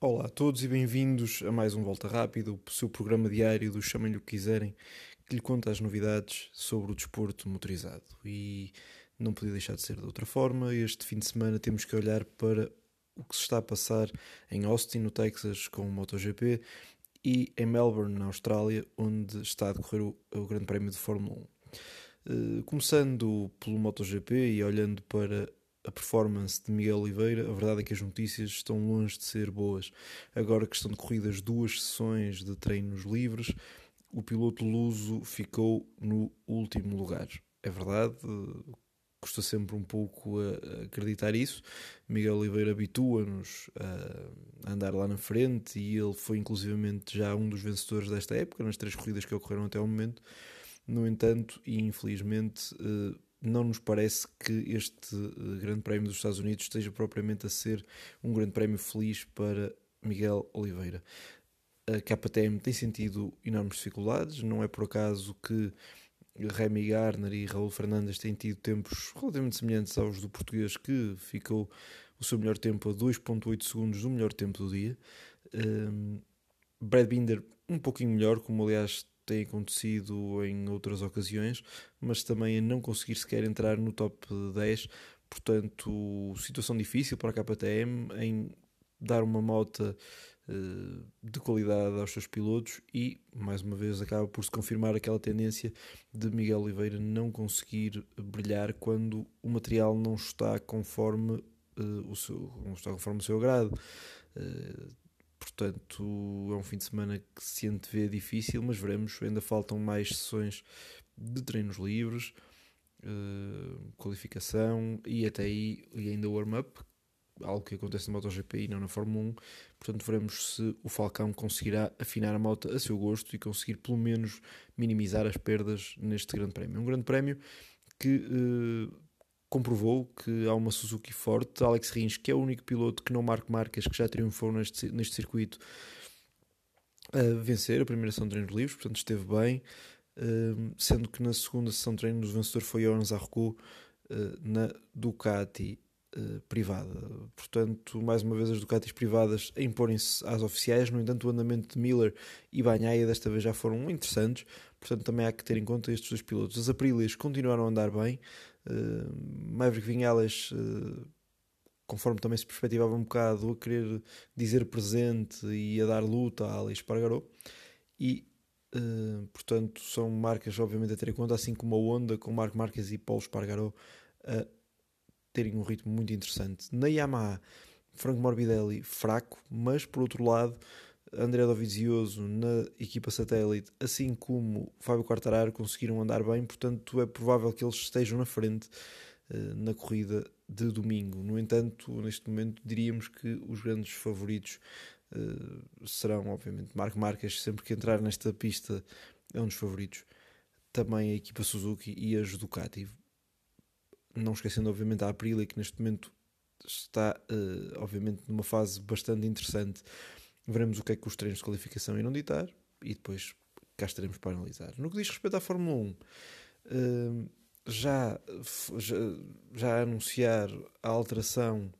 Olá a todos e bem-vindos a mais um Volta Rápido, o seu programa diário do Chamem-lhe o que quiserem, que lhe conta as novidades sobre o desporto motorizado. E não podia deixar de ser de outra forma, este fim de semana temos que olhar para o que se está a passar em Austin, no Texas, com o MotoGP e em Melbourne, na Austrália, onde está a decorrer o, o Grande Prémio de Fórmula 1. Uh, começando pelo MotoGP e olhando para a performance de Miguel Oliveira, a verdade é que as notícias estão longe de ser boas. Agora que estão decorridas duas sessões de treinos livres, o piloto luso ficou no último lugar. É verdade, custa sempre um pouco a acreditar isso. Miguel Oliveira habitua-nos a andar lá na frente e ele foi inclusivamente já um dos vencedores desta época, nas três corridas que ocorreram até ao momento. No entanto, e infelizmente, eh, não nos parece que este eh, Grande Prémio dos Estados Unidos esteja propriamente a ser um Grande Prémio feliz para Miguel Oliveira. A KTM tem sentido enormes dificuldades, não é por acaso que Remy Garner e Raul Fernandes têm tido tempos relativamente semelhantes aos do português, que ficou o seu melhor tempo a 2,8 segundos do melhor tempo do dia. Um, Brad Binder um pouquinho melhor, como aliás tem acontecido em outras ocasiões, mas também a não conseguir sequer entrar no top 10. Portanto, situação difícil para a KTM em dar uma moto uh, de qualidade aos seus pilotos e, mais uma vez, acaba por se confirmar aquela tendência de Miguel Oliveira não conseguir brilhar quando o material não está conforme, uh, o, seu, não está conforme o seu agrado. Uh, Portanto, é um fim de semana que se antevê difícil, mas veremos. Ainda faltam mais sessões de treinos livres, uh, qualificação e até aí e ainda warm-up, algo que acontece no MotoGP e não na Fórmula 1. Portanto, veremos se o Falcão conseguirá afinar a moto a seu gosto e conseguir pelo menos minimizar as perdas neste Grande Prémio. Um Grande Prémio que uh, comprovou que há uma Suzuki forte. Alex Rins, que é o único piloto que não marca marcas, que já triunfou neste, neste circuito, a vencer a primeira sessão de treinos livres, portanto esteve bem. Uh, sendo que na segunda sessão de treinos o vencedor foi Joran Zarco uh, na Ducati uh, privada. Portanto, mais uma vez as Ducatis privadas a imporem-se às oficiais. No entanto, o andamento de Miller e Banhaia desta vez já foram interessantes. Portanto, também há que ter em conta estes dois pilotos. As Aprilias continuaram a andar bem. Uh, Maverick Vinhales, uh, conforme também se perspectivava um bocado, a querer dizer presente e a dar luta a Alex Pargaró. E, uh, portanto, são marcas, obviamente, a ter em conta, assim como a Honda, com Marco Marques e Paulo Espargaró, a terem um ritmo muito interessante. Na Yamaha, Franco Morbidelli fraco, mas por outro lado, André Dovizioso na equipa satélite, assim como Fábio Quartararo, conseguiram andar bem, portanto é provável que eles estejam na frente uh, na corrida de domingo. No entanto, neste momento diríamos que os grandes favoritos uh, serão, obviamente, Marco Marques, sempre que entrar nesta pista é um dos favoritos. Também a equipa Suzuki e a Ducati. Não esquecendo, obviamente, a Aprilia, que neste momento está, uh, obviamente, numa fase bastante interessante Veremos o que é que os treinos de qualificação irão ditar e depois cá estaremos para analisar. No que diz respeito à Fórmula 1, hum, já, já, já anunciar a alteração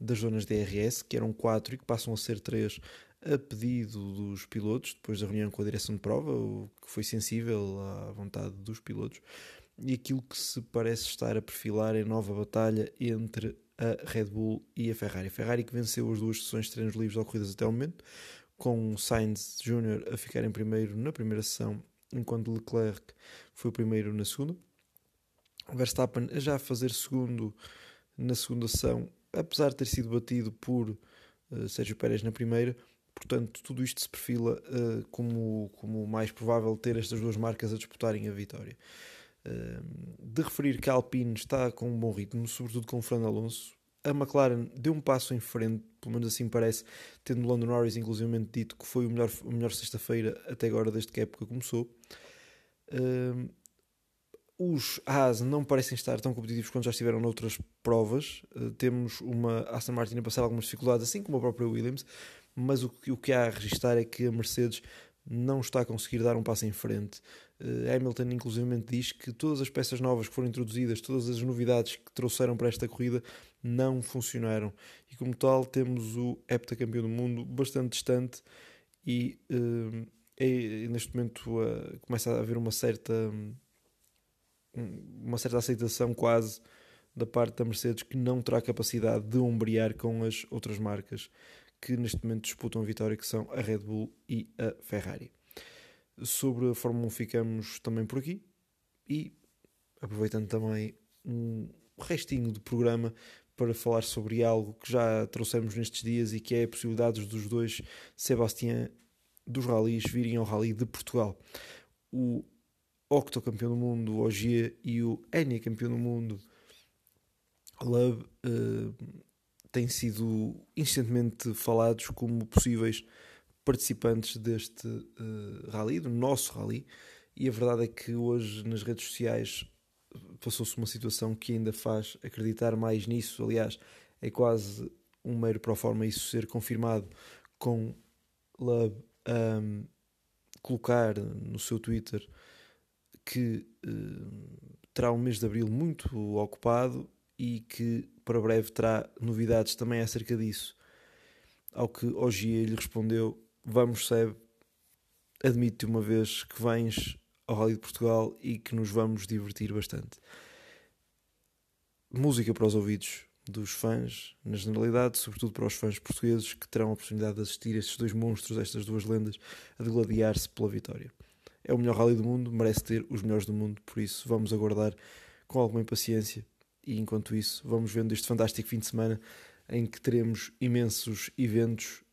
das zonas DRS, que eram quatro e que passam a ser três a pedido dos pilotos, depois da reunião com a direção de prova, o que foi sensível à vontade dos pilotos, e aquilo que se parece estar a perfilar em nova batalha entre a Red Bull e a Ferrari. A Ferrari que venceu as duas sessões de treinos livres ocorridas até o momento, com Sainz Jr. a ficar em primeiro na primeira sessão, enquanto Leclerc foi o primeiro na segunda. Verstappen a já fazer segundo na segunda sessão, apesar de ter sido batido por uh, Sérgio Pérez na primeira. Portanto, tudo isto se perfila uh, como, como mais provável ter estas duas marcas a disputarem a vitória de referir que a Alpine está com um bom ritmo, sobretudo com o Fernando Alonso. A McLaren deu um passo em frente, pelo menos assim parece, tendo Lando Norris inclusivamente dito que foi o melhor, melhor sexta-feira até agora, desde que a época começou. os Haas não parecem estar tão competitivos quanto já estiveram noutras provas. Uh, temos uma Aston Martin a passar algumas dificuldades, assim como a própria Williams, mas o, o que há a registrar é que a Mercedes não está a conseguir dar um passo em frente. Uh, Hamilton, inclusive, diz que todas as peças novas que foram introduzidas, todas as novidades que trouxeram para esta corrida, não funcionaram. E como tal, temos o heptacampeão do mundo bastante distante e uh, é, neste momento uh, começa a haver uma certa uma certa aceitação quase da parte da Mercedes que não terá capacidade de ombrear com as outras marcas que neste momento disputam a vitória, que são a Red Bull e a Ferrari. Sobre a Fórmula 1 ficamos também por aqui e aproveitando também um restinho do programa para falar sobre algo que já trouxemos nestes dias e que é a possibilidade dos dois Sebastián dos rallies virem ao Rally de Portugal. O octocampeão do mundo, Ogier, e o Enya campeão do mundo, Love, uh, têm sido instantemente falados como possíveis participantes deste uh, rally, do nosso rally, e a verdade é que hoje nas redes sociais passou-se uma situação que ainda faz acreditar mais nisso. Aliás, é quase um mero pro forma isso ser confirmado com Love um, colocar no seu Twitter que uh, terá um mês de abril muito ocupado e que para breve terá novidades também acerca disso. Ao que Ogier lhe respondeu: Vamos, Seb, admite uma vez que vens ao Rally de Portugal e que nos vamos divertir bastante. Música para os ouvidos dos fãs, na generalidade, sobretudo para os fãs portugueses que terão a oportunidade de assistir estes dois monstros, estas duas lendas, a degladiar-se pela vitória. É o melhor rally do mundo, merece ter os melhores do mundo, por isso vamos aguardar com alguma impaciência e enquanto isso vamos vendo este fantástico fim de semana em que teremos imensos eventos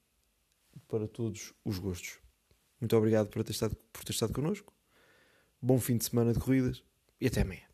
para todos os gostos. Muito obrigado por ter estado, por ter estado connosco. Bom fim de semana de corridas e até amanhã.